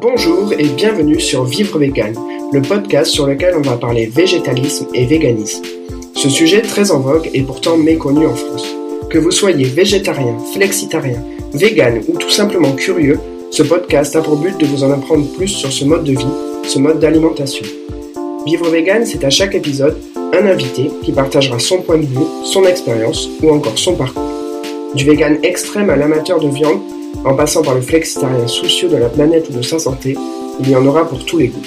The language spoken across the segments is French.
Bonjour et bienvenue sur Vivre Vegan, le podcast sur lequel on va parler végétalisme et véganisme. Ce sujet très en vogue est pourtant méconnu en France. Que vous soyez végétarien, flexitarien, vegan ou tout simplement curieux, ce podcast a pour but de vous en apprendre plus sur ce mode de vie, ce mode d'alimentation. Vivre vegan, c'est à chaque épisode un invité qui partagera son point de vue, son expérience ou encore son parcours. Du vegan extrême à l'amateur de viande, en passant par le flexitarien soucieux de la planète ou de sa santé, il y en aura pour tous les goûts.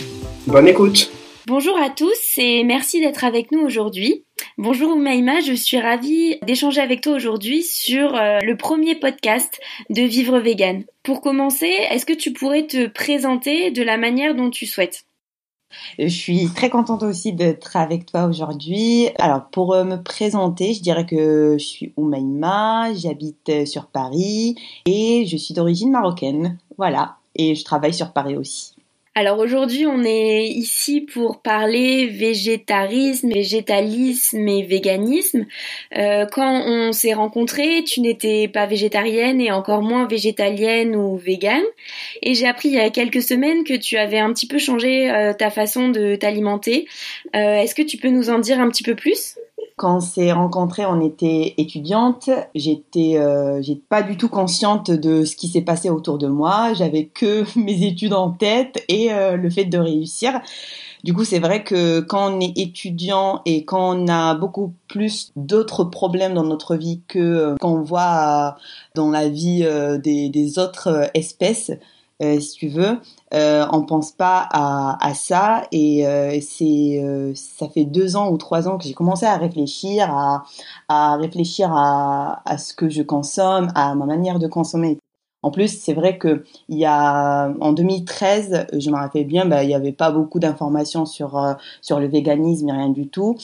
Bonne écoute Bonjour à tous et merci d'être avec nous aujourd'hui. Bonjour Oumaima, je suis ravie d'échanger avec toi aujourd'hui sur euh, le premier podcast de Vivre Vegan. Pour commencer, est-ce que tu pourrais te présenter de la manière dont tu souhaites? Je suis très contente aussi d'être avec toi aujourd'hui. Alors, pour euh, me présenter, je dirais que je suis Oumaima, j'habite euh, sur Paris et je suis d'origine marocaine. Voilà. Et je travaille sur Paris aussi. Alors aujourd'hui, on est ici pour parler végétarisme, végétalisme et véganisme. Euh, quand on s'est rencontrés, tu n'étais pas végétarienne et encore moins végétalienne ou végane. Et j'ai appris il y a quelques semaines que tu avais un petit peu changé euh, ta façon de t'alimenter. Euh, est-ce que tu peux nous en dire un petit peu plus? Quand on s'est rencontrés, on était étudiante. J'étais, euh, j'ai pas du tout consciente de ce qui s'est passé autour de moi. J'avais que mes études en tête et euh, le fait de réussir. Du coup, c'est vrai que quand on est étudiant et quand a beaucoup plus d'autres problèmes dans notre vie que euh, quand on voit dans la vie des, autres espèces, si tu veux, euh, on pense pas à, à ça et euh, c'est euh, ça fait deux ans ou trois ans que j'ai commencé à réfléchir à, à réfléchir à, à, ce que je consomme à ma manière de consommer en plus c'est vrai que il y a en 2013 je me rappelle bien bah, il y avait pas beaucoup d'informations sur euh, sur le véganisme rien du tout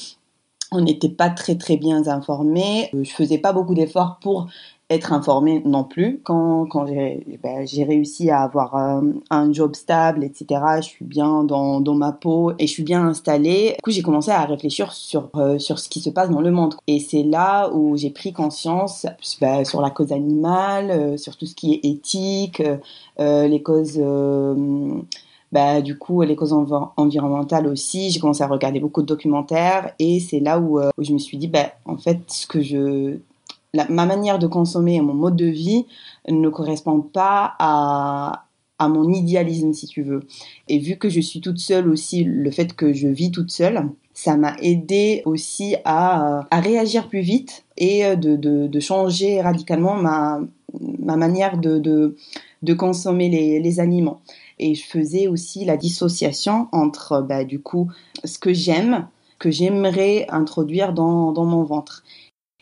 on n'était pas très très bien informés. Je faisais pas beaucoup d'efforts pour être informée non plus. Quand, quand j'ai ben, réussi à avoir euh, un, job stable, etc., je suis bien dans, dans ma peau et je suis bien installée. Du coup, j'ai commencé à réfléchir sur, euh, sur ce qui se passe dans le monde. Et c'est là où j'ai pris conscience ben, sur la cause animale, euh, sur tout ce qui est éthique, les causes... Bah, du coup, les causes environnementales aussi. J'ai commencé à regarder beaucoup de documentaires et c'est là où, où, je me suis dit, bah, en fait, ce que je, ma manière de consommer et mon mode de vie ne correspond pas à, mon idéalisme, si tu veux. Et vu que je suis toute seule aussi, le fait que je vis toute seule, ça m'a aidé aussi à, réagir plus vite et de, de, changer radicalement ma, ma manière de, consommer les, aliments. Et je faisais aussi la dissociation entre, bah, du coup, ce que j'aime, que j'aimerais introduire dans mon ventre.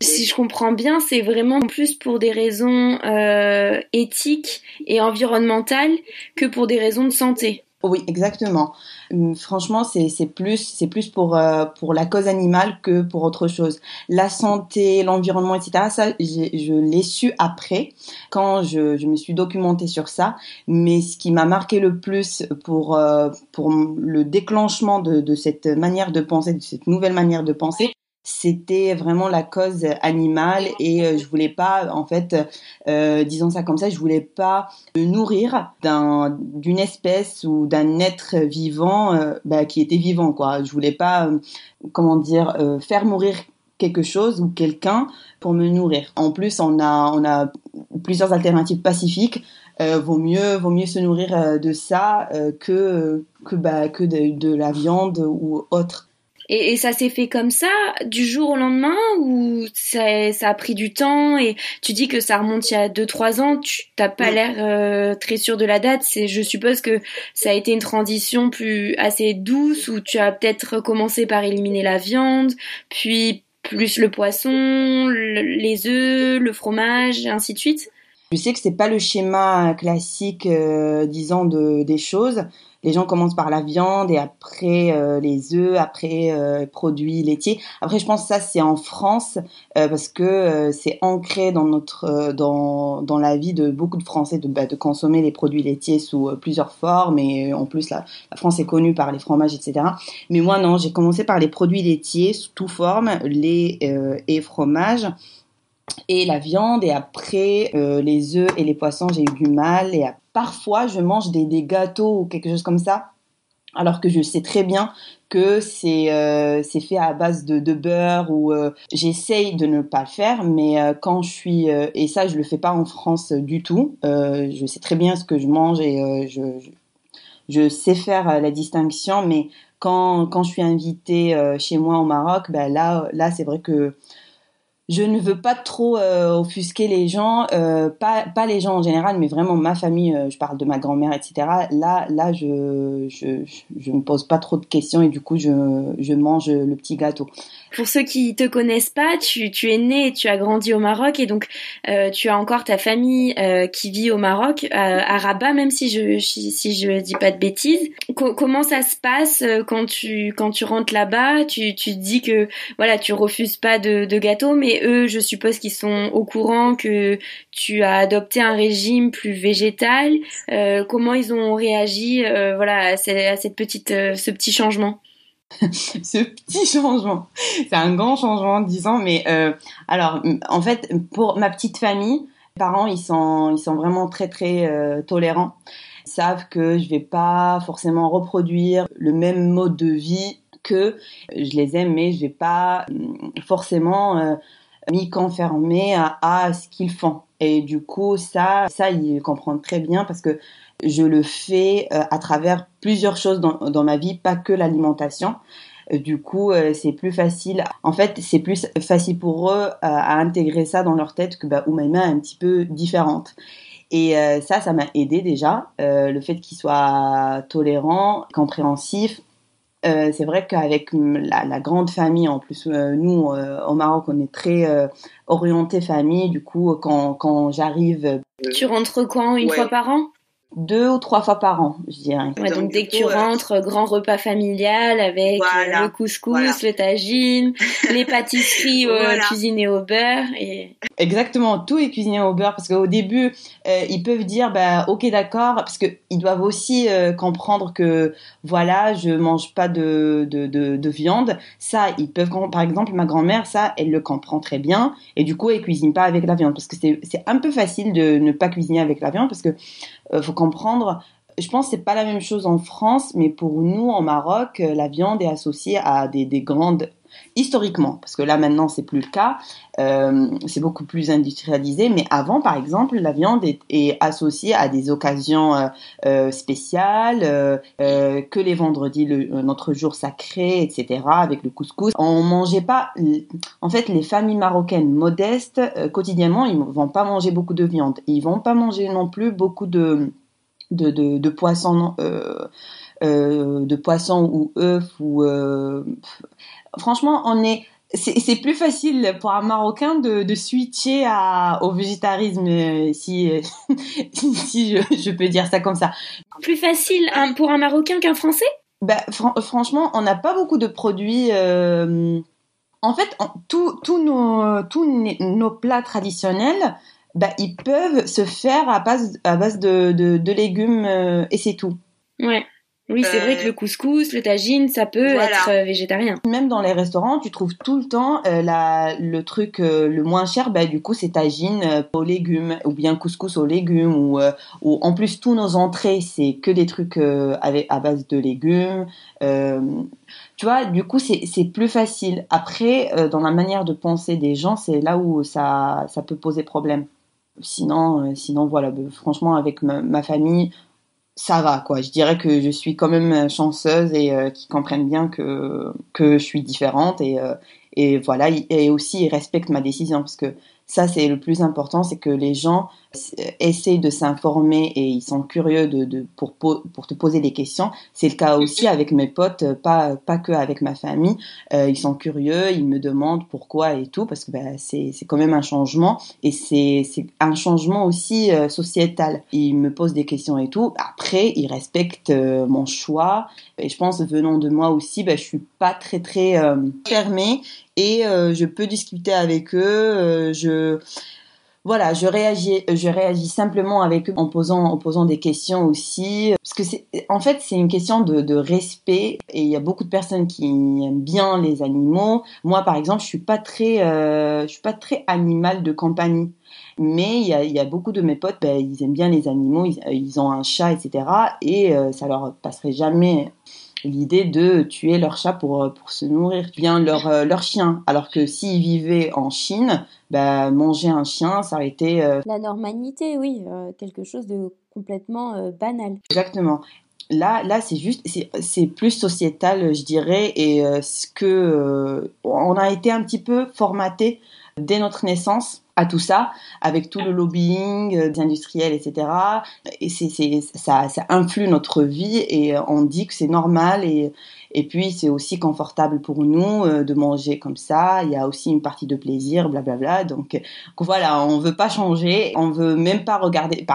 Si je comprends bien, c'est vraiment plus pour des raisons euh, éthiques et environnementales que pour des raisons de santé. Oui, exactement. Hum, franchement, c'est plus c'est plus pour euh, pour la cause animale que pour autre chose. La santé, l'environnement, etc. Ça, je l'ai su après quand je, je me suis documentée sur ça. Mais ce qui m'a marqué le plus pour euh, pour le déclenchement de, de cette manière de penser, de cette nouvelle manière de penser, c'était vraiment la cause animale et euh, je voulais pas en fait euh, disons ça comme ça je voulais pas me nourrir d'un d'une espèce ou d'un être vivant euh, bah, qui était vivant quoi. Je voulais pas euh, comment dire faire mourir quelque chose ou quelqu'un pour me nourrir. En plus on a on a plusieurs alternatives pacifiques. Vaut mieux vaut mieux se nourrir de ça que que bah que de la viande ou autre et, ça s'est fait comme ça, du jour au lendemain, ou ça, ça, a pris du temps Et tu dis que ça remonte il y a 2-3 ans, tu t'as pas l'air euh, très sûr de la date. C'est, je suppose que ça a été une transition plus assez douce, où tu as peut-être commencé par éliminer la viande, puis plus le poisson, les œufs, le fromage, et ainsi de suite. Je sais que c'est pas le schéma classique, euh, disons, de, des choses les gens commencent par la viande et après euh, les œufs, après euh, produits laitiers. Après, je pense que ça c'est en France euh, parce que euh, c'est ancré dans notre dans dans la vie de beaucoup de Français de bah, de consommer les produits laitiers sous plusieurs formes et en plus la, la, France est connue par les fromages etc. Mais moi non, j'ai commencé par les produits laitiers sous toute forme, lait et fromage. Et la viande et après euh, les œufs et les poissons j'ai eu du mal et parfois je mange des, gâteaux ou quelque chose comme ça alors que je sais très bien que c'est euh, fait à base de, beurre ou euh, j'essaye de ne pas le faire mais euh, quand je suis euh, et ça je le fais pas en France du tout je sais très bien ce que je mange et je, je, je sais faire la distinction mais quand quand je suis invitée chez moi au Maroc ben là là c'est vrai que je ne veux pas trop euh, offusquer les gens, euh, pas, pas les gens en général, mais vraiment ma famille, euh, je parle de ma grand-mère, etc. Là, là je, je, je me pose pas trop de questions et du coup, je, je mange le petit gâteau. Pour ceux qui te connaissent pas, tu, tu es né tu as grandi au Maroc et donc tu as encore ta famille qui vit au Maroc, à Rabat, même si je si je dis pas de bêtises. Co comment ça se passe quand tu quand tu rentres là-bas? Tu tu dis que voilà, tu refuses pas de, de gâteau, mais eux, je suppose qu'ils sont au courant que tu as adopté un régime plus végétal. Euh, comment ils ont réagi, euh, voilà, à cette, petite, euh, ce petit changement? Ce petit changement, c'est un grand changement, disons. Mais alors, en fait, pour ma petite famille, mes parents, ils sont, ils sont vraiment très très tolérants. Ils savent que je vais pas forcément reproduire le même mode de vie que je les aime, mais je vais pas forcément m'y conformer à, ce qu'ils font. Et du coup, ça, ça, ils comprennent très bien parce que je le fais euh, à travers plusieurs choses dans, dans ma vie, pas que l'alimentation. Euh, du coup, euh, c'est plus facile. En fait, c'est plus facile pour eux à intégrer ça dans leur tête que bah, Oumaima est un petit peu différente. Et ça, ça m'a aidé déjà. le fait qu'ils soient tolérants, compréhensifs, euh, c'est vrai qu'avec la, la, grande famille, en plus, euh, nous, euh, au Maroc, on est très orienté famille. Du coup, quand, quand j'arrive... Tu rentres quand? Une fois par an? deux ou trois fois par an, je dirais. Ouais, donc, dès que tu rentres, grand repas familial avec le couscous, le tagine, les pâtisseries cuisinées au beurre et Exactement, tout est cuisiné au beurre parce qu'au début, euh, ils peuvent dire bah ok d'accord parce que ils doivent aussi euh, comprendre que voilà je mange pas de, de, de, de, viande. Ça ils peuvent par exemple ma grand-mère ça elle le comprend très bien et du coup elle cuisine pas avec la viande parce que c'est c'est un peu facile de ne pas cuisiner avec la viande parce que euh, faut comprendre je pense que c'est pas la même chose en France, mais pour nous en Maroc, la viande est associée à des, des grandes historiquement, parce que là maintenant c'est plus le cas, euh, c'est beaucoup plus industrialisé, mais avant par exemple la viande est, associée à des occasions euh, euh spéciales, que les vendredis, notre jour sacré, etc. avec le couscous. On mangeait pas, en fait les familles marocaines modestes quotidiennement ils vont pas manger beaucoup de viande, ils vont pas manger non plus beaucoup de de, de, poissons. De poissons ou œufs ou franchement, on est c'est plus facile pour un Marocain de, de switcher à, au végétarisme, euh, si, euh, si je, je, peux dire ça comme ça. Plus facile pour un Marocain qu'un Français? Bah, Franchement, on n'a pas beaucoup de produits. Euh... En fait, tous nos, tous nos plats traditionnels, bah, ils peuvent se faire à base, à base de, de, de légumes euh, et c'est tout. Ouais. Oui, c'est vrai que euh, le couscous, le tagine, ça peut être euh, végétarien. Même dans les restaurants, tu trouves tout le temps euh, la, le truc le moins cher, bah, du coup, c'est tagine aux légumes, ou bien couscous aux légumes, ou, ou en plus, tous nos entrées, c'est que des trucs avec, à base de légumes. tu vois, du coup, c'est plus facile. Après, dans la manière de penser des gens, c'est là où ça, ça peut poser problème. Sinon, sinon voilà, bah, franchement, avec ma, ma famille, ça va quoi. Je dirais que je suis quand même chanceuse et euh, qui comprennent bien que que je suis différente et euh, et voilà et aussi ils respectent ma décision parce que ça, c'est le plus important, c'est que les gens essayent de s'informer et ils sont curieux de, de pour, pour te poser des questions. C'est le cas aussi avec mes potes, pas, pas que avec ma famille. Euh, ils sont curieux, ils me demandent pourquoi et tout, parce que ben, c'est, quand même un changement et c'est, un changement aussi euh, sociétal. Ils me posent des questions et tout. Après, ils respectent euh, mon choix et je pense venant de moi aussi, ben, je suis pas très très euh, fermée et euh, je peux discuter avec eux. Euh, je voilà, je réagis, je réagis simplement avec eux en posant, en posant des questions aussi, parce que c'est, en fait, c'est une question de, de, respect et il y a beaucoup de personnes qui aiment bien les animaux. Moi, par exemple, je suis pas très, euh, je suis pas très animal de compagnie. Mais il y a, y a, beaucoup de mes potes, ben, ils aiment bien les animaux, ils, ils ont un chat, etc. Et euh, ça leur passerait jamais l'idée de tuer leur chat pour, euh, pour se nourrir, bien leur, euh, leur chien. Alors que s'ils vivaient en Chine, bah, manger un chien, ça aurait été... Euh, La normalité, oui, quelque chose de complètement banal. Exactement. Là, là, c'est juste, c'est plus sociétal, je dirais, et ce que on a été un petit peu formaté dès notre naissance à tout ça, avec tout le lobbying des industriels, etc. Et c'est, ça, ça influe notre vie et on dit que c'est normal et, et puis, c'est aussi confortable pour nous euh, de manger comme ça. Il y a aussi une partie de plaisir, blablabla. Donc, voilà, on veut pas changer. On veut même pas regarder.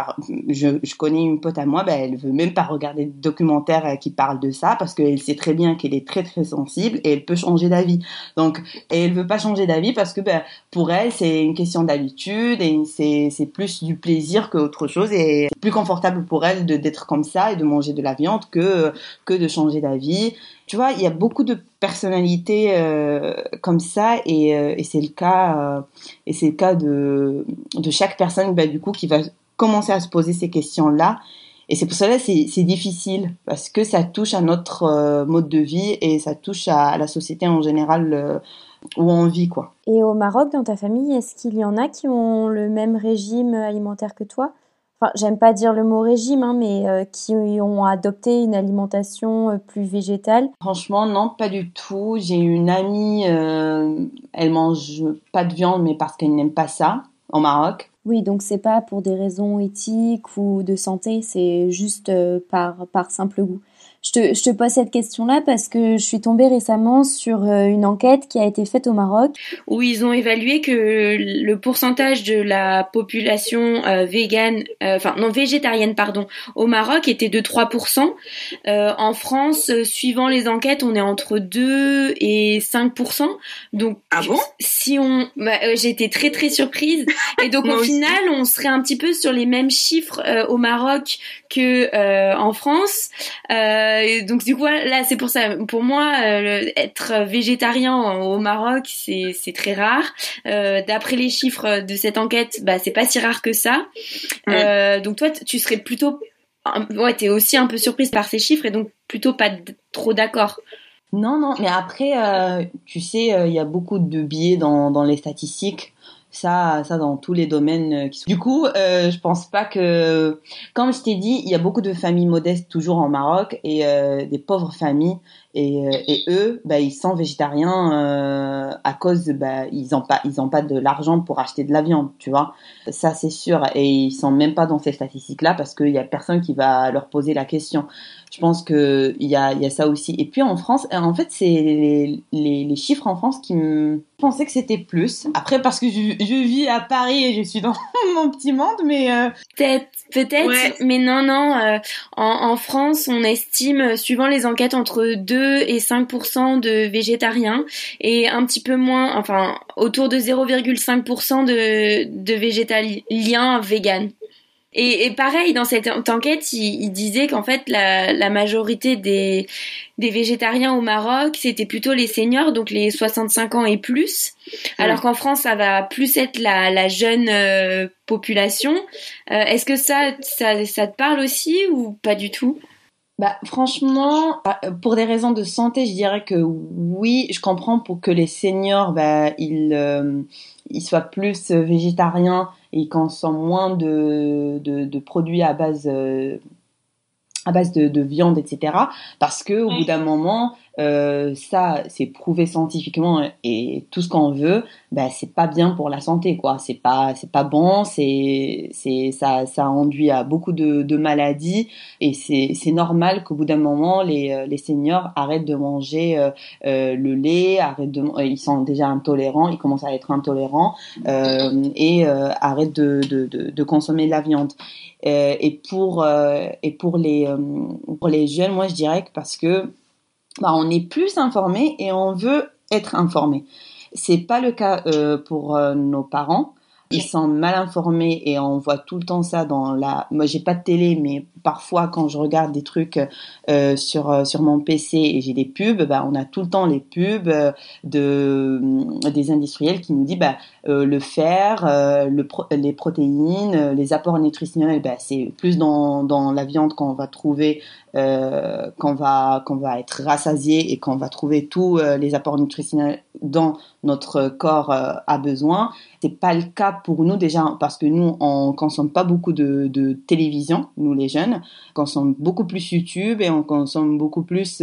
Je, connais une pote à moi, ben, elle veut même pas regarder de documentaires euh, qui parlent de ça parce qu'elle sait très bien qu'elle est très très sensible et elle peut changer d'avis. Donc, et elle veut pas changer d'avis parce que ben, pour elle, c'est une question d'habitude et c'est plus du plaisir qu'autre chose et c'est plus confortable pour elle d'être comme ça et de manger de la viande que que de changer d'avis tu vois, il y a beaucoup de personnalités euh, comme ça et, euh, et c'est le cas euh, et c'est le cas de, de chaque personne bah, du coup qui va commencer à se poser ces questions là et c'est pour cela c'est c'est difficile parce que ça touche à notre mode de vie et ça touche à, la société en général où on vit quoi. Et au Maroc dans ta famille est-ce qu'il y en a qui ont le même régime alimentaire que toi? Enfin, j'aime pas dire le mot régime, hein, mais euh, qui ont adopté une alimentation euh, plus végétale Franchement, non, pas du tout. J'ai une amie, euh, elle mange pas de viande, mais parce qu'elle n'aime pas ça, au Maroc. Oui, donc c'est pas pour des raisons éthiques ou de santé, c'est juste par, par simple goût. Je te, je te pose cette question-là parce que je suis tombée récemment sur euh, une enquête qui a été faite au Maroc. Où ils ont évalué que le pourcentage de la population euh, végane, euh, enfin non végétarienne pardon, au Maroc était de 3%. Euh, en France, suivant les enquêtes, on est entre 2 et 5%. Donc ah bon? si on, bah, j'ai été très très surprise. Et donc au final, on serait un petit peu sur les mêmes chiffres au Maroc que en France. Euh, euh, donc du coup là c'est pour ça. Pour moi euh, être végétarien au Maroc c'est c'est très rare. Euh, d'après les chiffres de cette enquête bah c'est pas si rare que ça. Donc toi tu serais plutôt ouais t'es aussi un peu surprise par ces chiffres et donc plutôt pas trop d'accord. Non non mais après tu sais il y a beaucoup de biais dans dans les statistiques ça, ça dans tous les domaines. Euh, qui sont... Du coup, euh, je pense pas que, comme je t'ai dit, il y a beaucoup de familles modestes toujours en Maroc et euh, des pauvres familles et, euh, et eux, bah, ils sont végétariens euh, à cause, bah, ils ont pas, ils ont pas de l'argent pour acheter de la viande, tu vois. Ça c'est sûr et ils sont même pas dans ces statistiques-là parce qu'il y a personne qui va leur poser la question. Je pense que il y a, il y a ça aussi. Et puis en France, en fait, c'est les, les, les, chiffres en France qui me je pensais que c'était plus. Après, parce que je, je, vis à Paris et je suis dans mon petit monde, mais euh... peut-être, peut-être, mais non, non. Euh, en, en, France, on estime, suivant les enquêtes, entre 2 et 5% de végétariens et un petit peu moins, enfin, autour de 0,5 de, de végétaliens véganes. Et, et, pareil, dans cette enquête, il, il disait qu'en fait, la, la, majorité des, des végétariens au Maroc, c'était plutôt les seniors, donc les 65 ans et plus. Alors qu'en France, ça va plus être la, la jeune euh, population. Euh, Est-ce que ça, ça, ça te parle aussi ou pas du tout? Bah, franchement, euh, pour des raisons de santé, je dirais que oui, je comprends pour que les seniors, bah, ils, euh, ils soient plus végétariens et consomment moins de, de, de produits à base euh, à base de, de, viande, etc. Parce que au bout d'un moment, euh, ça, c'est prouvé scientifiquement et tout ce qu'on veut, ben c'est pas bien pour la santé, quoi. C'est pas, c'est pas bon, c'est, c'est, ça, ça induit à beaucoup de, maladies et c'est, normal qu'au bout d'un moment, les, euh, les seniors arrêtent de manger euh, le lait, arrêtent de, ils sont déjà intolérants, ils commencent à être intolérants et arrêtent de, de, consommer de la viande. et pour et pour les pour les jeunes, moi je dirais que parce que bah, on est plus informé et on veut être informé. C'est pas le cas euh, pour euh, nos parents Ils sont mal informés et on voit tout le temps ça dans la. Moi, j'ai pas de télé, mais parfois quand je regarde des trucs euh, sur sur mon PC et j'ai des pubs, bah, on a tout le temps les pubs de des industriels qui nous disent bah, le fer, le les protéines, les apports nutritionnels, bah, c'est plus dans dans la viande qu'on va trouver euh, qu'on va va être rassasié et qu'on va trouver tous euh, les apports nutritionnels dont notre corps euh, a besoin. C'est pas le cas pour nous déjà parce que nous on consomme pas beaucoup de, de télévision, nous les jeunes, on consomme beaucoup plus YouTube et on consomme beaucoup plus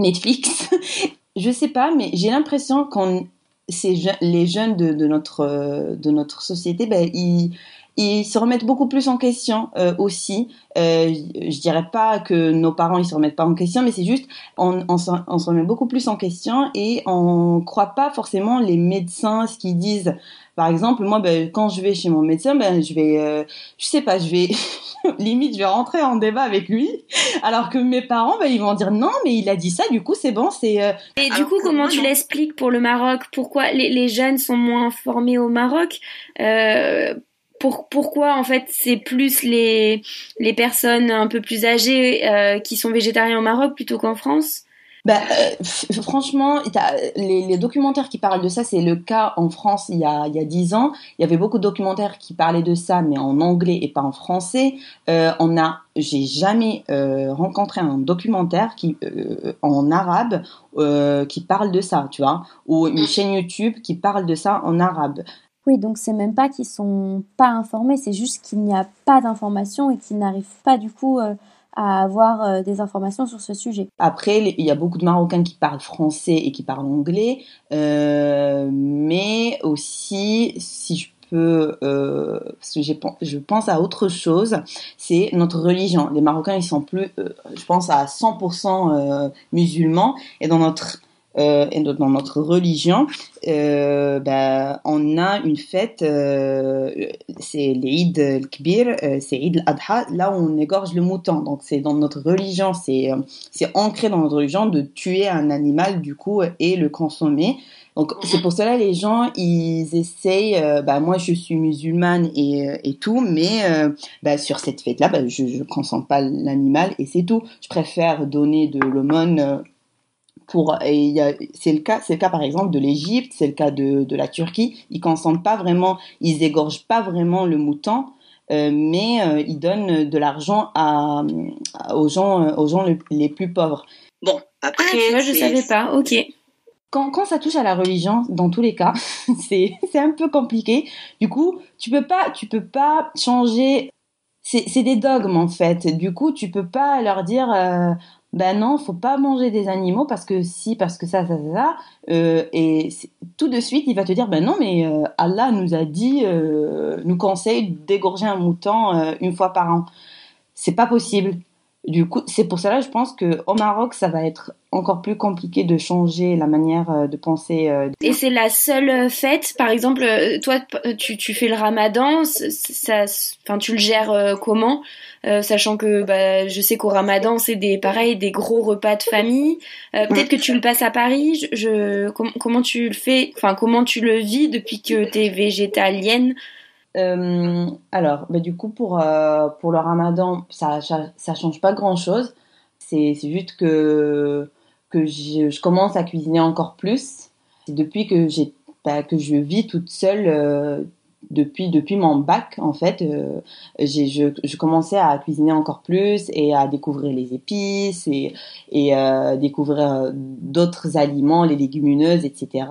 Netflix. Je sais pas, mais j'ai l'impression qu'on les jeunes de, de, notre de notre société, ben, ils ils se remettent beaucoup plus en question euh, aussi. Euh, je dirais pas que nos parents ils se remettent pas en question, mais c'est juste on, on, se, on, se, remet beaucoup plus en question et on croit pas forcément les médecins ce qu'ils disent. Par exemple, moi, ben, quand je vais chez mon médecin, ben, je vais, euh, je sais pas, je vais limite, je vais rentrer en débat avec lui, alors que mes parents, ben, ils vont dire non, mais il a dit ça, du coup, c'est bon, c'est. Euh, et du coup, comment tu l'expliques pour le Maroc? Pourquoi les, les, jeunes sont moins formés au Maroc? Euh, pour, pourquoi en fait c'est plus les, les personnes un peu plus âgées euh, qui sont végétariens au Maroc plutôt qu'en France? Bah, euh, franchement, les, les, documentaires qui parlent de ça, c'est le cas en France il y a il y a dix ans. Il y avait beaucoup de documentaires qui parlaient de ça, mais en anglais et pas en français. Euh, on a, j'ai jamais euh, rencontré un documentaire qui en arabe qui parle de ça, tu vois, ou une chaîne YouTube qui parle de ça en arabe. Oui, donc c'est même pas qu'ils sont pas informés, c'est juste qu'il n'y a pas d'informations et qu'ils n'arrivent pas du coup euh, à avoir euh, des informations sur ce sujet. Après, il y a beaucoup de Marocains qui parlent français et qui parlent anglais, euh, mais aussi, si je peux, parce que je pense à autre chose, c'est notre religion. Les Marocains, ils sont plus, je pense à 100% musulmans, et dans notre euh, et dans notre religion, euh, bah, on a une fête, euh, c'est l'Eid al-Kbir, euh, c'est Eid al-Adha, là où on égorge le mouton. Donc c'est dans notre religion, c'est c'est ancré dans notre religion de tuer un animal du coup et le consommer. Donc c'est pour cela les gens ils essayent. bah moi je suis musulmane et, et tout, mais bah, sur cette fête là, bah, je ne consomme pas l'animal et c'est tout. Je préfère donner de l'aumône pour et c'est le cas c'est le cas par exemple de l'Égypte c'est le cas de, de la Turquie ils consomment pas vraiment ils égorgent pas vraiment le mouton euh, mais euh, ils donnent de l'argent à, aux gens aux gens les, plus pauvres bon après ah, moi je savais pas ok quand, quand ça touche à la religion, dans tous les cas, c'est c'est un peu compliqué. Du coup, tu peux pas tu peux pas changer. C'est des dogmes en fait. Du coup, tu peux pas leur dire euh, ben non, faut pas manger des animaux parce que si, parce que ça, ça, ça, euh, et tout de suite, il va te dire, ben non, mais euh, Allah nous a dit, euh, nous conseille d'égorger un mouton une fois par an. C'est pas possible. Du coup, c'est pour cela, je pense que au Maroc, ça va être encore plus compliqué de changer la manière de penser. Et c'est la seule fête, par exemple, toi, tu, tu fais le Ramadan, ça, enfin, tu le gères comment euh, sachant que bah, je sais qu'au Ramadan c'est des pareil des gros repas de famille. Euh, peut-être que tu le passes à Paris. Je, comment tu le fais Enfin comment tu le vis depuis que tu es végétalienne? Euh, Alors bah, du coup pour euh, pour le Ramadan ça, ça, change pas grand chose. C'est juste que que je, commence à cuisiner encore plus. C'est depuis que j'ai bah, que je vis toute seule depuis depuis mon bac en fait euh, je, je, commençais à cuisiner encore plus et à découvrir les épices et et euh, découvrir euh, d'autres aliments les légumineuses etc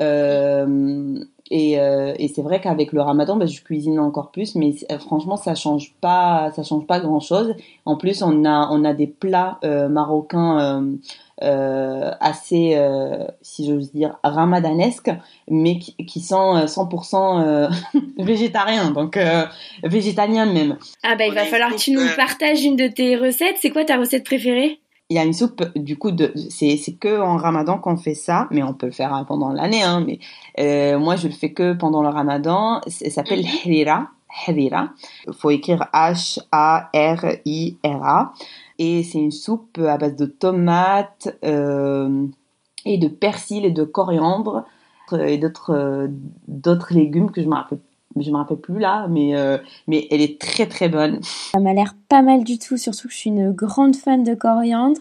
euh, et, euh, et c'est vrai qu'avec le Ramadan ben, je cuisine encore plus mais franchement ça change pas ça change pas grand chose en plus on a on a des plats marocains euh, assez, euh, si j'ose dire, ramadanesques, mais qui, qui sont 100% euh, végétariens, donc végétaliens même. Ah bah il va falloir que tu nous partages une de tes recettes. C'est quoi ta recette préférée? Il y a une soupe du coup de c'est c'est que en Ramadan qu'on fait ça mais on peut le faire pendant l'année hein mais euh, moi je le fais que pendant le Ramadan ça s'appelle mhm. harira harira faut écrire H A R I R A et c'est une soupe à base de tomates euh, et de persil et de coriandre. et d'autres d'autres légumes que je me rappelle je me rappelle plus là, mais mais elle est très très bonne. Ça m'a l'air pas mal du tout, surtout que je suis une grande fan de coriandre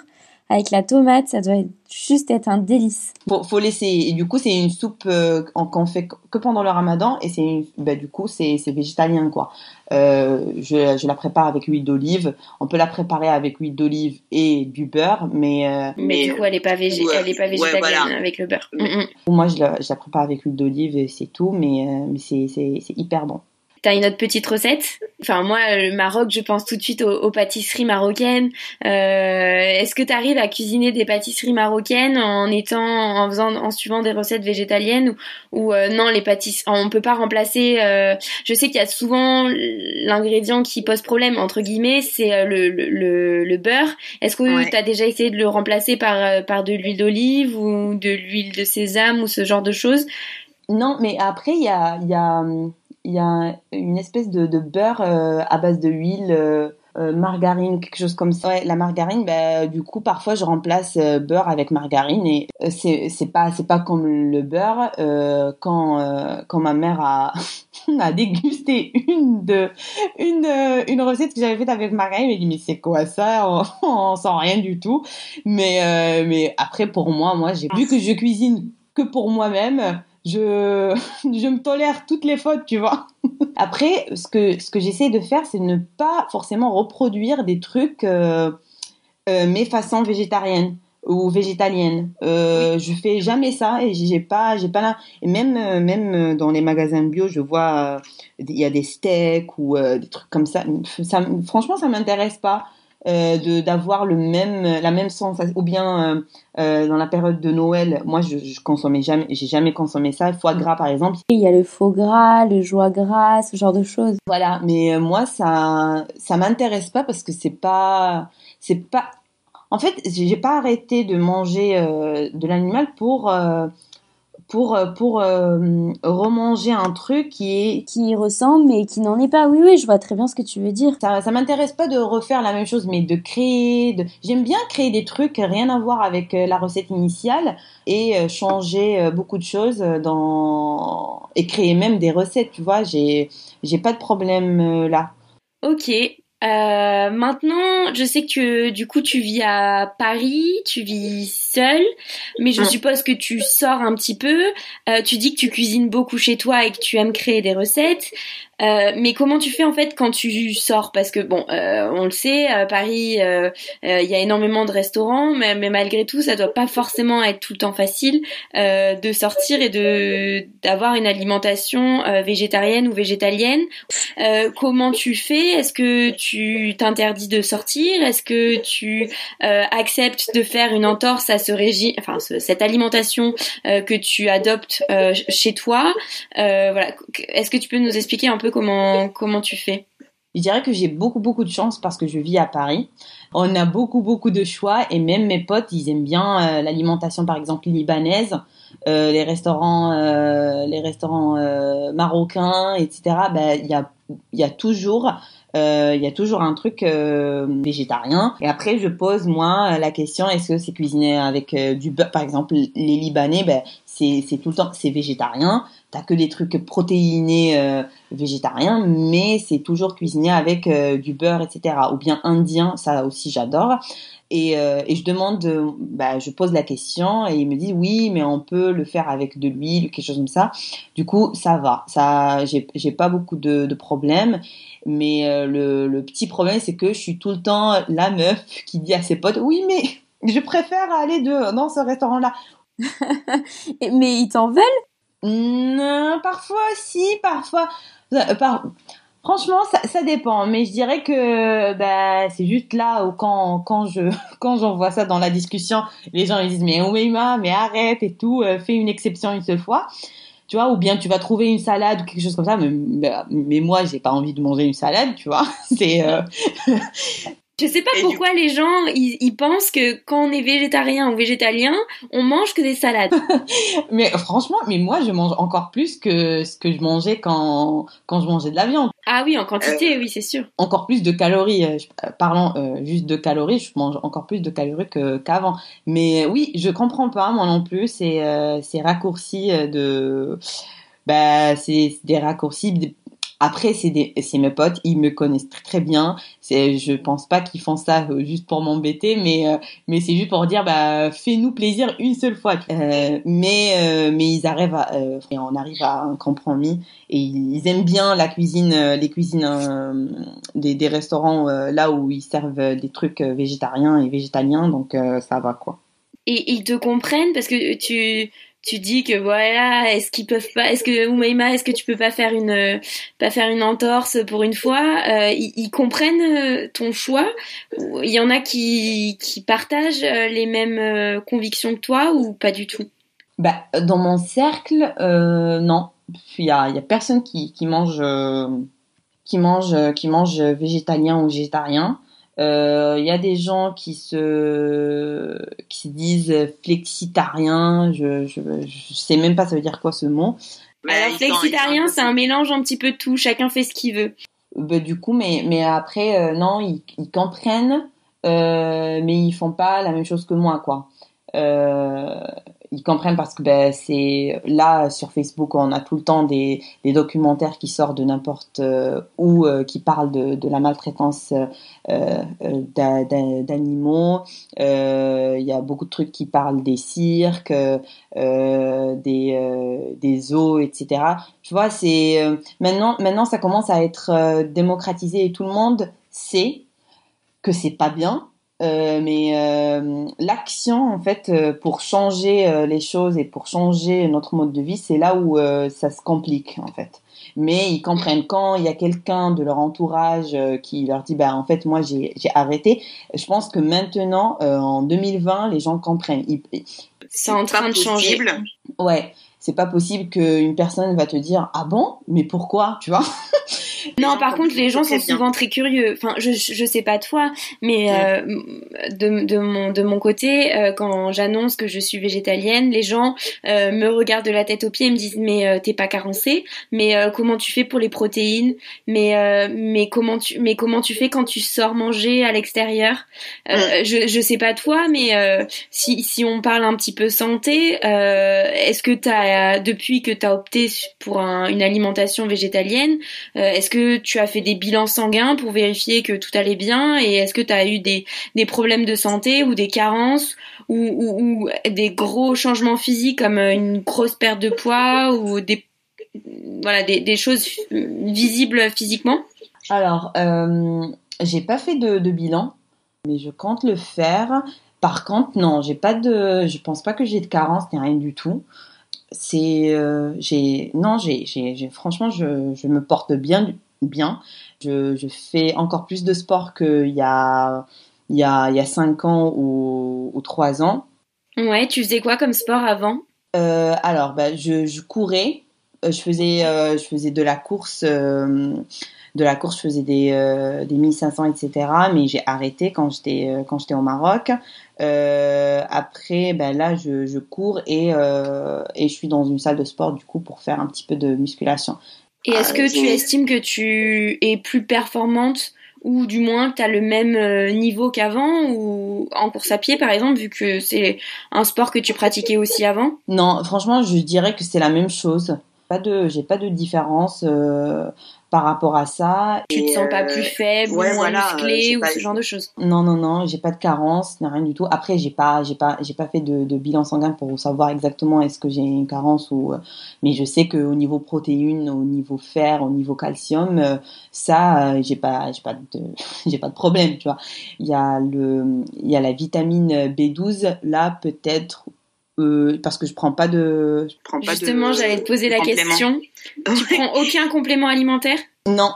avec la tomate, ça doit juste être un délice. Faut, faut laisser. Et du coup, c'est une soupe euh, qu'on fait que pendant le ramadan. Et c'est, bah, du coup, c'est, végétalien, quoi. Euh, je, je, la prépare avec huile d'olive. On peut la préparer avec huile d'olive et du beurre, mais. Euh, mais, du coup, elle n'est pas, végé elle est pas végétalienne avec le beurre. Mm, mm. Moi, je la, je la, prépare avec huile d'olive et c'est tout, mais, mais c'est, c'est hyper bon. T'as une autre petite recette? Enfin, moi, le Maroc, je pense tout de suite aux, pâtisseries marocaines. Euh, Est-ce que tu arrives à cuisiner des pâtisseries marocaines en étant, en faisant, en suivant des recettes végétaliennes ou, ou euh, non, les pâtisseries, on peut pas remplacer. Euh, je sais qu'il y a souvent l'ingrédient qui pose problème entre guillemets, c'est euh, le, le, le, beurre. Est-ce que tu as déjà essayé de le remplacer par euh, par de l'huile d'olive ou de l'huile de sésame ou ce genre de choses? Non, mais après il y a, y a hum, il y a une espèce de, de beurre euh, à base de huile, euh, euh, margarine, quelque chose comme ça. Ouais, la margarine, bah, du coup, parfois je remplace beurre avec margarine et c'est c'est pas c'est pas comme le beurre. quand quand ma mère a a dégusté une de une une recette que j'avais faite avec margarine, elle m'a dit mais c'est quoi ça? On, on sent rien du tout. Mais mais après pour moi, moi j'ai vu que je cuisine que pour moi-même je, je me tolère toutes les fautes, tu vois. Après, ce que, ce que j'essaie de faire, c'est ne pas forcément reproduire des trucs, euh, euh, mes façons végétariennes ou végétaliennes. Euh, Je fais jamais ça et j'ai pas, j'ai pas là. Et même, euh, même dans les magasins bio, je vois, euh, il y a des steaks ou des trucs comme ça. ça franchement, ça m'intéresse pas. Euh, de d'avoir le même la même sensation ou bien euh, euh, dans la période de Noël moi je, je consommais jamais j'ai jamais consommé ça. Foie gras par exemple. Il y a le faux gras le joie gras ce genre de choses. Voilà. Mais moi ça ça m'intéresse pas parce que c'est pas c'est pas en fait j'ai pas arrêté de manger de l'animal pour pour euh, pour euh, remanger un truc qui est qui ressemble mais qui n'en est pas. Oui oui, je vois très bien ce que tu veux dire. Ça ça m'intéresse pas de refaire la même chose mais de créer de... j'aime bien créer des trucs rien à voir avec euh, la recette initiale et changer beaucoup de choses dans et créer même des recettes, tu vois, j'ai j'ai pas de problème là. Ok, euh, maintenant, je sais que du coup tu vis à Paris, tu vis seule, mais je suppose que tu sors un petit peu. Euh, tu dis que tu cuisines beaucoup chez toi et que tu aimes créer des recettes. Euh, mais comment tu fais en fait quand tu sors? Parce que bon, euh, on le sait, à Paris, euh, il y a énormément de restaurants, mais, mais, malgré tout, ça doit pas forcément être tout le temps facile de sortir et de d'avoir une alimentation végétarienne ou végétalienne. comment tu fais? Est-ce que tu t'interdis de sortir? Est-ce que tu acceptes de faire une entorse à ce régime, enfin cette alimentation que tu adoptes chez toi? Voilà. Est-ce que tu peux nous expliquer un peu comment, comment tu fais? Je dirais que j'ai beaucoup, beaucoup de chance parce que je vis à Paris. On a beaucoup, beaucoup de choix et même mes potes, ils aiment bien euh, l'alimentation, par exemple, libanaise. Euh, les restaurants, euh, les restaurants marocains, etc. Ben, il y a, y a toujours il y a toujours un truc végétarien. Et après, je pose moi la question est-ce que c'est cuisiné avec du beurre? Par exemple, les Libanais, ben, c'est tout le temps c'est végétarien t'as que des trucs protéinés euh, végétariens, mais c'est toujours cuisiné avec euh, du beurre, etc. Ou bien indien, ça aussi j'adore. Et, euh, et, je demande, bah, je pose la question et il me dit oui, mais on peut le faire avec de l'huile, quelque chose comme ça. Du coup, ça va. Ça, j'ai pas beaucoup de, de problèmes. Mais le, le petit problème, c'est que je suis tout le temps la meuf qui dit à ses potes oui, mais je préfère aller de, dans ce restaurant-là. mais ils t'en veulent? Non, parfois si, parfois. Euh, franchement, ça, dépend, mais je dirais que bah, c'est juste là où quand quand je quand j'envoie ça dans la discussion, les gens ils disent mais Ouima, mais arrête et tout, euh, fais une exception une seule fois, tu vois, ou bien tu vas trouver une salade ou quelque chose comme ça, mais, bah, mais moi j'ai pas envie de manger une salade, tu vois, c'est euh, Je sais pas pourquoi les gens ils, pensent que quand on est végétarien ou végétalien, on mange que des salades. mais franchement, mais moi je mange encore plus que ce que je mangeais quand quand je mangeais de la viande. Ah oui, en quantité, euh, oui, c'est sûr. Encore plus de calories. Euh, parlant euh, juste de calories, je mange encore plus de calories qu'avant. mais oui, je comprends pas moi non plus ces ces raccourcis de bah c'est des raccourcis après, c'est mes potes, ils me connaissent très, très bien. C'est, je pense pas qu'ils font ça euh, juste pour m'embêter, mais euh, mais c'est juste pour dire, bah, fais-nous plaisir une seule fois. Euh, mais mais ils arrivent, à, on arrive à un compromis et ils aiment bien la cuisine, les cuisines des, des restaurants là où ils servent des trucs végétariens et végétaliens, donc ça va quoi. Et ils te comprennent? Parce que tu tu dis que voilà, est-ce qu'ils peuvent pas, est-ce que Oumaima, est-ce que tu peux pas faire une, pas faire une entorse pour une fois euh, ils, comprennent euh, ton choix. Il y en a qui, qui partagent euh, les mêmes convictions que toi ou pas du tout? Bah, dans mon cercle, non. Il y a, y a personne qui, qui mange, qui mange, qui mange végétalien ou végétarien. Il euh, y a des gens qui se qui se disent flexitariens. Je, je je sais même pas ça veut dire quoi ce mot. Alors flexitarien, c'est un mélange un petit peu de tout. Chacun fait ce qu'il veut. Bah, du coup, mais mais après euh, non, ils, ils comprennent, euh, mais ils font pas la même chose que moi quoi. Euh, ils comprennent parce que ben, c'est là sur Facebook on a tout le temps des, documentaires qui sortent de n'importe euh, où euh, qui parlent de, de la maltraitance euh, d'animaux. Il y a beaucoup de trucs qui parlent des cirques, des des zoos, etc. Tu vois, c'est maintenant maintenant ça commence à être démocratisé et tout le monde sait que c'est pas bien euh, mais euh, l'action, en fait, euh, pour changer les choses et pour changer notre mode de vie, c'est là où ça se complique, en fait. Mais ils comprennent quand il y a quelqu'un de leur entourage qui leur dit, bah, en fait, moi, j'ai arrêté. Je pense que maintenant, en 2020, les gens comprennent. C'est en train de changer. Ouais c'est pas possible qu'une personne va te dire ah bon? Mais pourquoi tu vois? Non par contre les gens sont souvent très curieux. Enfin je je sais pas toi mais euh, de, de mon de mon côté euh, quand j'annonce que je suis végétalienne les gens euh, me regardent de la tête aux pieds et me disent mais t'es pas carencée. Mais comment tu fais pour les protéines? Mais mais comment tu mais comment tu fais quand tu sors manger à l'extérieur? Je je sais pas toi mais si si on parle un petit peu santé est-ce que t'as depuis que tu as opté pour une alimentation végétalienne, euh, est-ce que tu as fait des bilans sanguins pour vérifier que tout allait bien et est-ce que tu as eu des, problèmes de santé ou des carences ou, des gros changements physiques comme euh, une grosse perte de poids ou des voilà des, choses visibles physiquement? Alors, euh, j'ai pas fait de, de bilan, mais je compte le faire. Par contre, non, j'ai pas de, je pense pas que j'ai de carence ni rien du tout c'est euh, j'ai non j'ai j'ai franchement je, je me porte bien bien. Je, je fais encore plus de sport qu'il y a il y a il y a cinq ans ou, ou trois ans. Ouais tu faisais quoi comme sport avant? Euh, alors bah, je, je courais. Euh, je faisais euh, je faisais de la course de la course, je faisais des, euh, des 1500, etc. Mais j'ai arrêté quand j'étais euh, quand j'étais au Maroc. Euh, après, ben là, je, je cours et, euh, et je suis dans une salle de sport du coup pour faire un petit peu de musculation. Et est-ce que tu estimes que tu es plus performante ou du moins tu as le même niveau qu'avant ou en course à pied par exemple vu que c'est un sport que tu pratiquais aussi avant? Non, franchement, je dirais que c'est la même chose. Pas de j'ai pas de différence euh, par rapport à ça. Tu te sens pas plus euh, faible, moins musclé ou ce genre de choses Non, non, non, j'ai pas de carence, rien du tout. Après, j'ai pas, j'ai pas, j'ai pas fait de, bilan sanguin pour savoir exactement est-ce que j'ai une carence ou. Euh, mais je sais qu'au niveau protéines, au niveau fer, au niveau calcium, euh, ça, j'ai pas, j'ai pas de, j'ai pas de problème, tu vois. Il y a le, il y a la vitamine B12 là peut-être parce que je prends pas de. Justement, j'allais te poser la question. Tu prends aucun complément alimentaire? Non.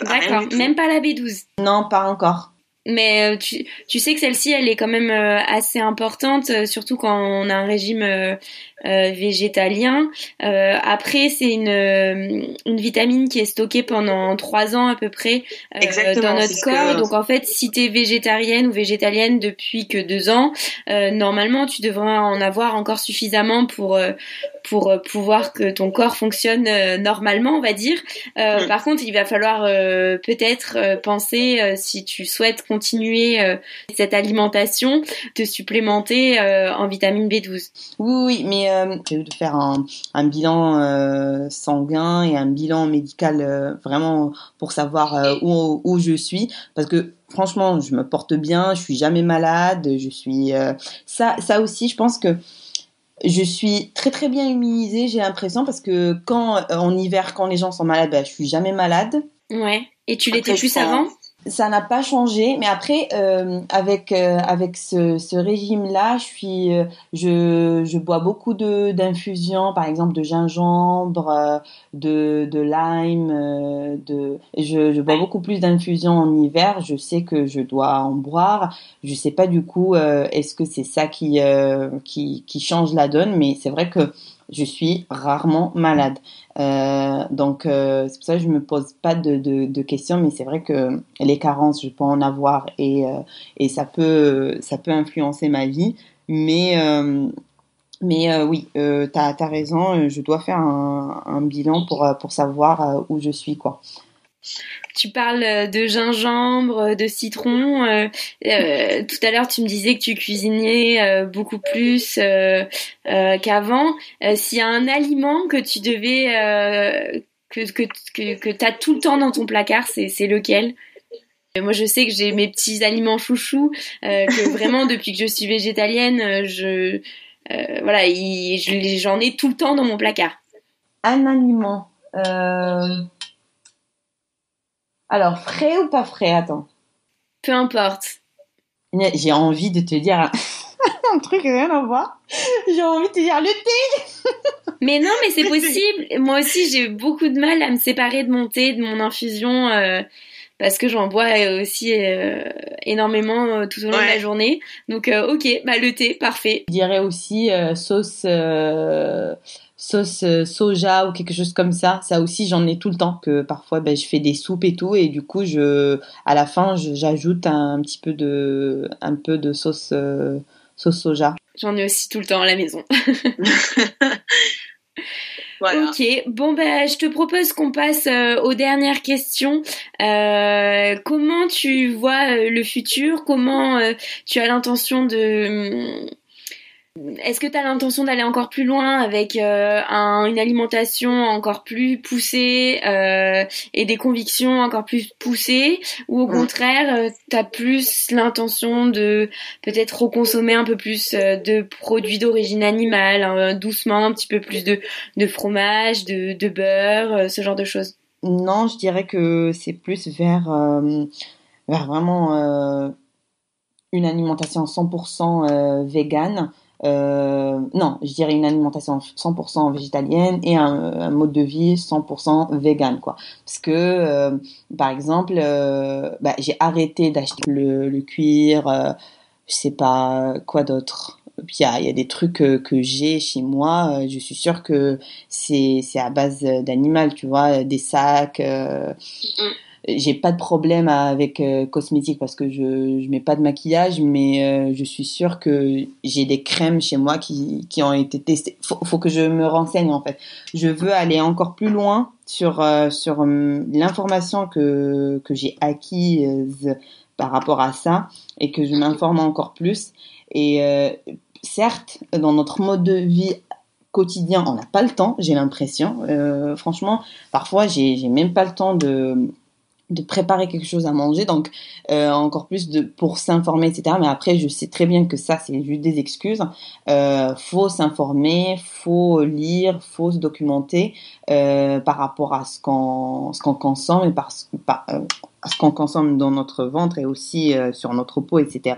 D'accord, même pas la B12 Non, pas encore. mais tu, tu sais que celle-ci, elle est quand même assez importante, surtout quand on a un régime végétalien. après, c'est une, une vitamine qui est stockée pendant trois ans à peu près dans notre corps. Donc en fait, si tu es végétarienne ou végétalienne depuis que deux ans, normalement, tu devrais en avoir encore suffisamment pour pour euh, pouvoir que ton corps fonctionne euh, normalement, on va dire. Euh, mm. Par contre, il va falloir peut-être penser, si tu souhaites continuer cette alimentation, te supplémenter en vitamine B12. Oui, oui, mais je vais faire un, un bilan sanguin et un bilan médical vraiment pour savoir où, où je suis, parce que franchement, je me porte bien, je suis jamais malade, je suis ça, ça aussi, je pense que je suis très très bien immunisée, j'ai l'impression, parce que quand euh, en hiver, quand les gens sont malades, bah, je suis jamais malade. Ouais. Et tu l'étais plus avant? Ça n'a pas changé, mais après euh, avec euh, avec ce, ce régime-là, je suis euh, je, je bois beaucoup de d'infusions, par exemple de gingembre, euh, de de lime, de je, je bois beaucoup plus d'infusions en hiver. Je sais que je dois en boire. Je sais pas du coup est-ce que c'est ça qui qui qui change la donne, mais c'est vrai que je suis rarement malade. Euh, donc euh, c'est pour ça que je me pose pas de, de, questions, mais c'est vrai que les carences, je peux en avoir et, euh, et ça peut ça peut influencer ma vie. Mais mais oui, tu as, as, raison, je dois faire un, un bilan pour, pour savoir où je suis. quoi tu parles euh, de gingembre, euh, de citron. Euh, tout à l'heure, tu me disais que tu cuisinais beaucoup plus qu'avant. S'il y a un aliment que tu devais, que, que, que, que tu as tout le temps dans ton placard, c'est lequel? Moi, je sais que j'ai mes petits aliments chouchous, que vraiment depuis que je suis végétalienne, je voilà, j'en ai tout le temps dans mon placard. Un aliment. Alors, frais ou pas frais Attends. Peu importe. J'ai envie de te dire un truc rien à voir. J'ai envie de te dire le thé. mais non, mais c'est possible. Moi aussi, j'ai beaucoup de mal à me séparer de mon thé, de mon infusion. Euh, parce que j'en bois aussi euh, énormément euh, tout au long de la journée. Donc ok, bah le thé, parfait. Je dirais aussi sauce sauce euh, soja ou quelque chose comme ça. Ça aussi, j'en ai tout le temps. Que parfois, ben, je fais des soupes et tout, et du coup, je, à la fin, j'ajoute un, petit peu de, un peu de sauce, euh, sauce soja. J'en ai aussi tout le temps à la maison. Ok, bon ben je te propose qu'on passe euh, aux dernières questions. comment tu vois le futur? Comment tu as l'intention de est-ce que tu as l'intention d'aller encore plus loin avec euh, une alimentation encore plus poussée euh, et des convictions encore plus poussées? Ou au contraire euh, tu as plus l'intention de peut-être reconsommer un peu plus de produits d'origine animale, hein, doucement un petit peu plus de, de fromage, de, de beurre, ce genre de choses? Non, je dirais que c'est plus vers, vers vraiment une alimentation 100% végane. Euh, non, je dirais une alimentation 100% végétalienne et un, mode de vie 100% vegan, quoi. Parce que, euh, par exemple, euh, bah, j'ai arrêté d'acheter le, le, cuir, euh, je sais pas quoi d'autre. Il y a, y a, des trucs que, que j'ai chez moi, je suis sûre que c'est à base d'animal, tu vois, des sacs. Mm j'ai pas de problème avec euh, cosmétiques parce que je je mets pas de maquillage mais euh, je suis sûre que j'ai des crèmes chez moi qui qui ont été testées. Faut faut que je me renseigne en fait. Je veux aller encore plus loin sur euh, sur hum, l'information que que j'ai acquise par rapport à ça et que je m'informe encore plus. Et certes dans notre mode de vie quotidien on n'a pas le temps j'ai l'impression. Franchement parfois j'ai j'ai même pas le temps de de préparer quelque chose à manger, donc euh, encore plus de pour s'informer, etc. Mais après, je sais très bien que ça, c'est juste des excuses. Euh, faut s'informer, faut lire, faut se documenter euh, par rapport à ce qu'on ce qu'on consomme et par, par euh, ce qu'on consomme dans notre ventre et aussi euh, sur notre peau, etc.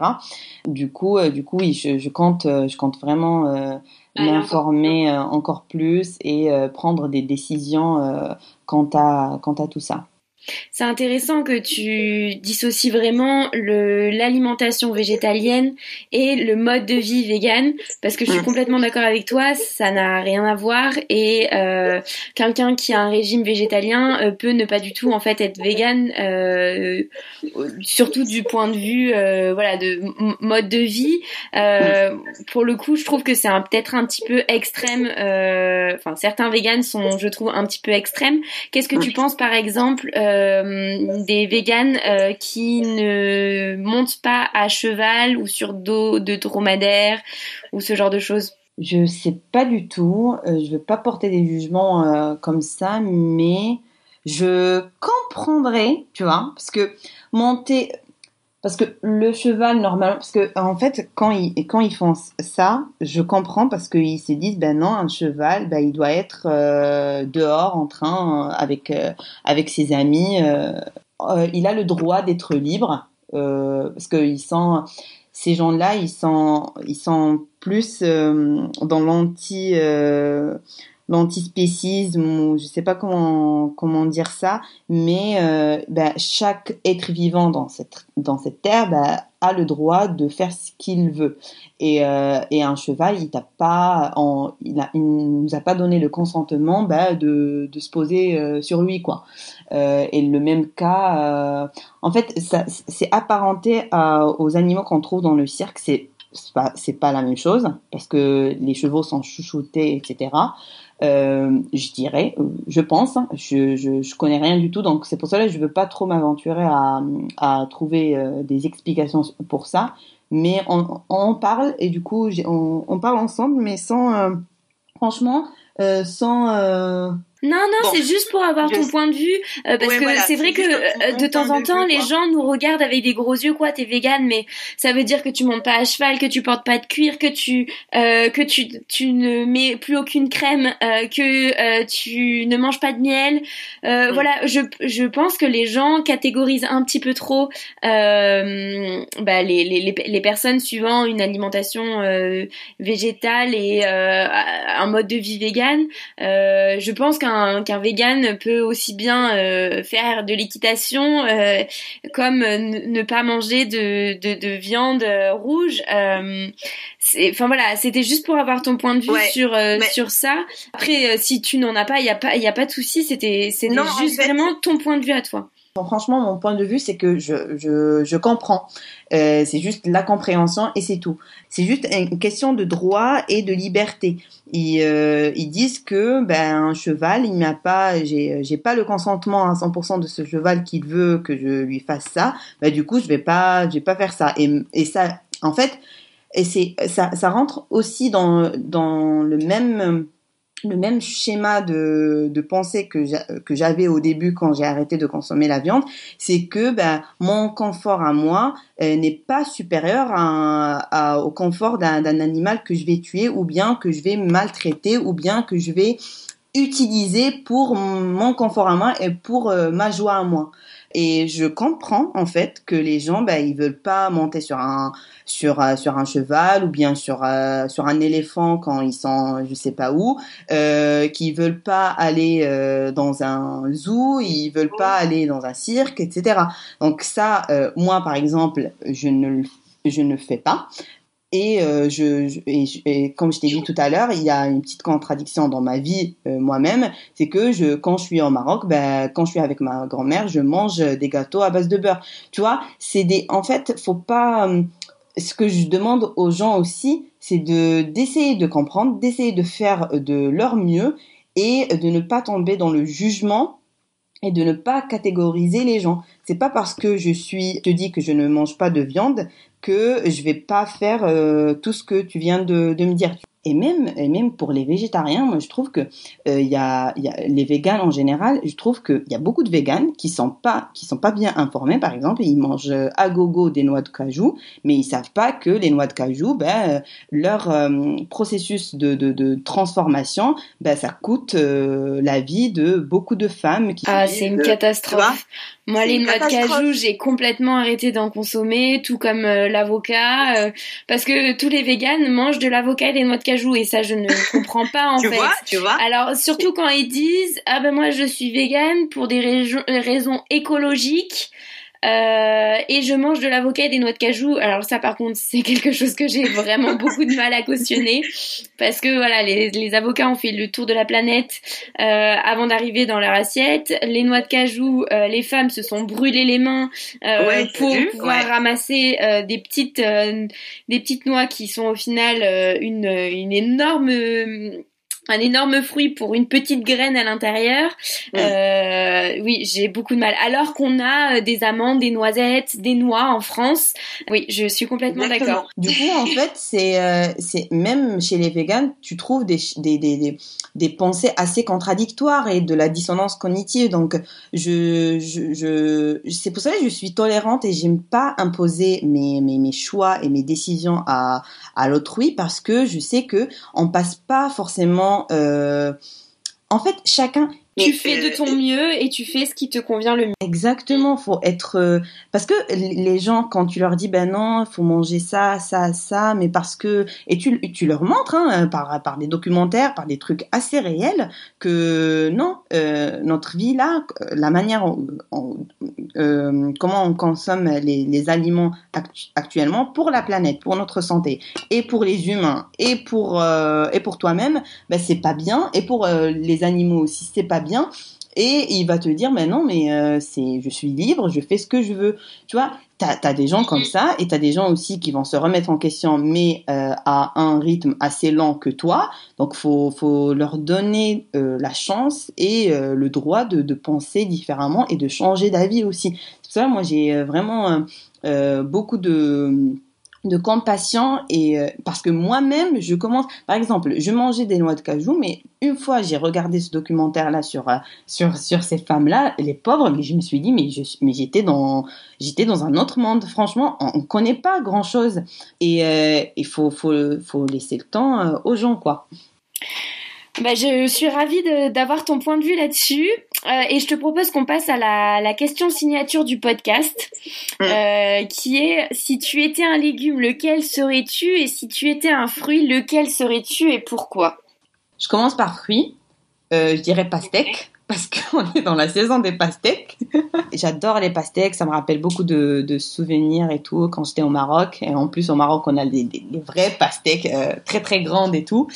Du coup, euh, du coup, oui, je, je compte, je compte vraiment m'informer encore plus et prendre des décisions quant à quant à tout ça. C'est intéressant que tu dissocies vraiment l'alimentation végétalienne et le mode de vie vegan parce que je suis mm. complètement d'accord avec toi, ça n'a rien à voir et euh, quelqu'un qui a un régime végétalien euh, peut ne pas du tout en fait être vegan, euh, surtout du point de vue voilà de mode de vie. Pour le coup, je trouve que c'est peut-être un petit peu extrême. Enfin, certains vegans sont, je trouve, un petit peu extrêmes. Qu'est-ce que tu penses par exemple des véganes euh, qui ne montent pas à cheval ou sur dos de dromadaire ou ce genre de choses Je sais pas du tout. Euh, je veux pas porter des jugements comme ça, mais je comprendrais, tu vois, parce que monter, parce que le cheval normalement, parce que en fait quand ils quand ils font ça, je comprends parce qu'ils se disent ben non un cheval, ben il doit être euh, dehors en train euh, avec euh, avec ses amis, il a le droit d'être libre parce que ils sont ces gens-là ils sont ils sont plus dans l'anti l'antispécisme ou je sais pas comment comment dire ça, mais euh, bah, chaque être vivant dans cette dans cette terre bah, a le droit de faire ce qu'il veut. Et, euh, et un cheval, il t'a pas, il, nous a pas donné le consentement bah, de, de se poser euh, sur lui, quoi. Et le même cas, en fait, c'est apparenté aux animaux qu'on trouve dans le cirque. C'est c'est pas, pas la même chose parce que les chevaux sont chouchoutés, etc. Euh, je dirais, je pense, hein, je, je, je, connais rien du tout, donc c'est pour ça que je veux pas trop m'aventurer à, à trouver euh, des explications pour ça, mais on, on parle et du coup on, on, parle ensemble, mais sans, euh, franchement, euh, sans non, non, c'est juste pour avoir ton point de vue, euh, parce que c'est vrai que euh, de temps en temps, les gens nous regardent avec des gros yeux, quoi, t'es vegan, mais ça veut dire que tu montes pas à cheval, que tu portes pas de cuir, que tu euh, que tu tu ne mets plus aucune crème, que tu ne manges pas de miel. Voilà, je je pense que les gens catégorisent un petit peu trop bah, les, les les personnes suivant une alimentation végétale et un mode de vie vegan. je pense qu'un qu'un vegan peut aussi bien euh, faire de l'équitation euh, comme ne pas manger de, de, viande euh, rouge. Enfin voilà, c'était juste pour avoir ton point de vue sur sur ça. Après, si tu n'en as pas, il y a pas il y a pas de souci. C'était c'est juste vraiment ton point de vue à toi franchement, mon point de vue, c'est que je, je, je comprends. Euh, c'est juste la compréhension et c'est tout. C'est juste une question de droit et de liberté. Ils, euh, ils disent que ben un cheval, il n'a pas, j'ai pas le consentement à 100% de ce cheval qu'il veut que je lui fasse ça. Ben du coup, je vais pas, je vais pas faire ça. Et, et ça, en fait, et c'est ça, ça rentre aussi dans dans le même le même schéma de, pensée que j'avais au début quand j'ai arrêté de consommer la viande, c'est que ben, mon confort à moi euh, n'est pas supérieur au confort d'un animal que je vais tuer ou bien que je vais maltraiter ou bien que je vais utiliser pour mon confort à moi et pour euh, ma joie à moi. Et je comprends en fait que les gens, ben, ils veulent pas monter sur un sur euh, sur un cheval ou bien sur euh, sur un éléphant quand ils sont je sais pas où, euh, qui veulent pas aller euh, dans un zoo, ils veulent pas aller dans un cirque, etc. Donc ça, moi par exemple, je ne je ne fais pas. Et, euh, je, et, comme je t'ai dit tout à l'heure, il y a une petite contradiction dans ma vie euh, moi-même, c'est que je, quand je suis au Maroc, ben, quand je suis avec ma grand-mère, je mange des gâteaux à base de beurre. Tu vois, c'est des, en fait, faut pas. Euh, ce que je demande aux gens aussi, c'est de d'essayer de comprendre, d'essayer de faire de leur mieux et de ne pas tomber dans le jugement et de ne pas catégoriser les gens. C'est pas parce que je suis, je te dis que je ne mange pas de viande que je vais pas faire euh, tout ce que tu viens de, de me dire. Et même, et même pour les végétariens, moi je trouve que euh, il y, a, y, a, les véganes en général, je trouve qu'il y a beaucoup de véganes qui sont pas qui sont pas bien informés. Par exemple, ils mangent à gogo des noix de cajou, mais ils savent pas que les noix de cajou, ben leur euh, processus de, de, de, transformation, ben ça coûte euh, la vie de beaucoup de femmes. Qui ah, c'est une catastrophe. Moi, les noix de cajou, j'ai complètement arrêté d'en consommer, tout comme euh, l'avocat, euh, parce que tous les véganes mangent de l'avocat et des noix de cajou, et ça, je ne comprends pas en tu fait. Vois, tu vois Alors, surtout quand ils disent ah ben moi je suis végane pour des raisons écologiques. Euh, et je mange de l'avocat et des noix de cajou. Alors ça par contre c'est quelque chose que j'ai vraiment beaucoup de mal à cautionner parce que voilà les, les avocats ont fait le tour de la planète euh, avant d'arriver dans leur assiette. Les noix de cajou, euh, les femmes se sont brûlées les mains euh, pour pouvoir ramasser euh, des petites des petites noix qui sont au final une, une énorme un énorme fruit pour une petite graine à l'intérieur. Euh, oui, j'ai beaucoup de mal. Alors qu'on a euh, des amandes, des noisettes, des noix en France. Oui, je suis complètement d'accord. Du coup, en fait, c'est euh, même chez les végans, tu trouves des, des, des, des, pensées assez contradictoires et de la dissonance cognitive. Donc, je, je, je c'est pour ça que je suis tolérante et j'aime pas imposer mes, mes, mes choix et mes décisions à, à l'autrui parce que je sais que on passe pas forcément euh, en fait, chacun, tu fais de ton mieux et tu fais ce qui te convient le mieux. Exactement, faut être euh, parce que les gens quand tu leur dis ben non, faut manger ça, ça, ça, mais parce que et tu tu leur montres hein, par par des documentaires, par des trucs assez réels que non, euh, notre vie là, la manière euh, comment on consomme les, les aliments actuellement pour la planète, pour notre santé et pour les humains et pour et pour toi-même, ben c'est pas bien et pour les animaux aussi c'est pas bien et il va te dire mais non mais euh, c'est je suis libre je fais ce que je veux. Tu vois t'as as des gens comme ça et t'as des gens aussi qui vont se remettre en question mais euh, à un rythme assez lent que toi. Donc faut faut leur donner euh, la chance et le droit de, de penser différemment et de changer d'avis aussi. C'est ça moi j'ai vraiment beaucoup de de compassion et euh, parce que moi-même je commence par exemple je mangeais des noix de cajou mais une fois j'ai regardé ce documentaire là sur euh, sur sur ces femmes là les pauvres mais je me suis dit mais je mais j'étais dans j'étais dans un autre monde. Franchement on, on connaît pas grand chose et euh, il faut faut faut laisser le temps aux gens quoi. Bah, je suis ravie d'avoir ton point de vue là-dessus euh, et je te propose qu'on passe à la, la, question signature du podcast mm. euh, qui est si tu étais un légume, lequel serais-tu? Et si tu étais un fruit, lequel serais-tu et pourquoi? Je commence par fruit, euh, je dirais pastèque parce qu'on est dans la saison des pastèques. J'adore les pastèques, ça me rappelle beaucoup de, de, souvenirs et tout quand j'étais au Maroc. Et en plus, au Maroc, on a des, des, vrais pastèques euh, très très grandes et tout.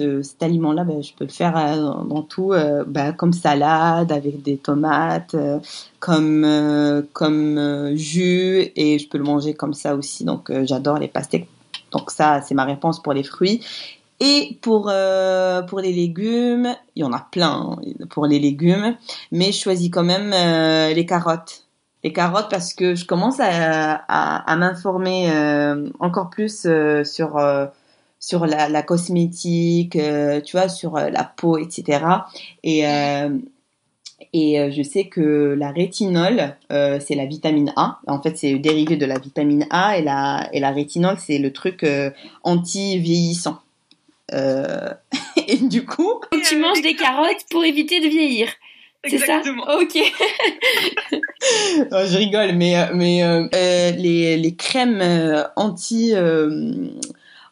Euh, cet aliment-là, ben, je peux le faire euh, dans tout, ben, comme salade avec des tomates, comme comme jus et je peux le manger comme ça aussi. Donc j'adore les pastèques. Donc ça, c'est ma réponse pour les fruits. Et pour euh, pour les légumes, il y en a plein hein, pour les légumes, mais je choisis quand même euh, les carottes. Les carottes parce que je commence à, à, m'informer euh, encore plus sur sur la, la cosmétique, tu vois, sur la peau, etc. Et et je sais que la rétinol, c'est la vitamine A. En fait, c'est dérivé de la vitamine A et la et la rétinol, c'est le truc anti-vieillissant. Euh, et du coup, tu manges des carottes pour éviter de vieillir. C'est ça Ok. je rigole, mais mais euh, euh, les, les crèmes anti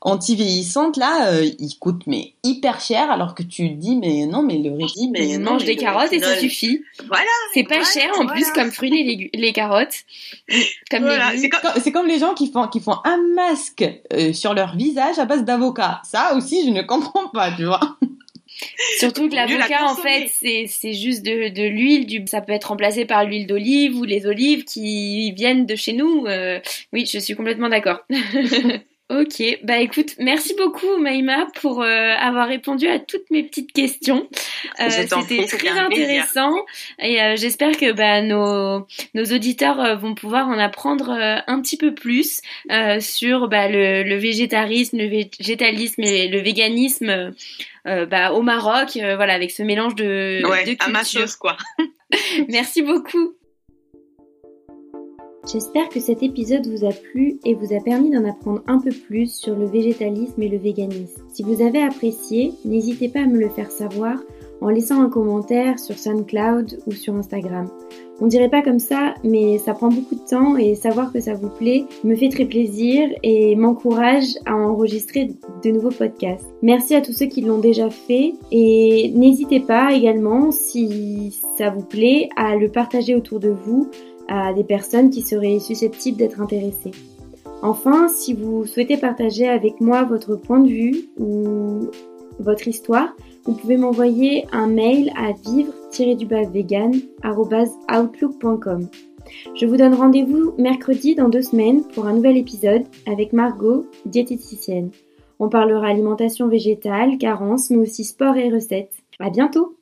anti-vieillissantes là, ils coûtent mais hyper cher alors que tu dis mais non mais le régime mais mange des carottes et ça suffit. Voilà. C'est pas cher en plus comme fruits les, les carottes. Comme voilà. C'est comme, comme, les gens qui font qui font un masque sur leur visage à base d'avocat. Ça aussi je ne comprends pas, tu vois. Surtout que l'avocat, en fait, c'est juste de, de l'huile. Du, ça peut être remplacé par l'huile d'olive ou les olives qui viennent de chez nous. Euh, oui, je suis complètement d'accord. Ok, bah écoute, merci beaucoup Maïma pour euh, avoir répondu à toutes mes petites questions. Euh, C'était très intéressant et euh, j'espère que bah, nos, nos auditeurs euh, vont pouvoir en apprendre un petit peu plus sur bah, le, le, végétarisme, le végétalisme et le véganisme bah, au Maroc, voilà, avec ce mélange de, ouais, de à ma chose quoi. merci beaucoup. J'espère que cet épisode vous a plu et vous a permis d'en apprendre un peu plus sur le végétalisme et le véganisme. Si vous avez apprécié, n'hésitez pas à me le faire savoir en laissant un commentaire sur SoundCloud ou sur Instagram. On dirait pas comme ça, mais ça prend beaucoup de temps et savoir que ça vous plaît me fait très plaisir et m'encourage à enregistrer de nouveaux podcasts. Merci à tous ceux qui l'ont déjà fait et n'hésitez pas également, si ça vous plaît, à le partager autour de vous à des personnes qui seraient susceptibles d'être intéressées. Enfin, si vous souhaitez partager avec moi votre point de vue ou votre histoire, vous pouvez m'envoyer un mail à vivre-vegan.outlook.com. Je vous donne rendez-vous mercredi dans deux semaines pour un nouvel épisode avec Margot, diététicienne. On parlera alimentation végétale, carence, mais aussi sport et recettes. À bientôt!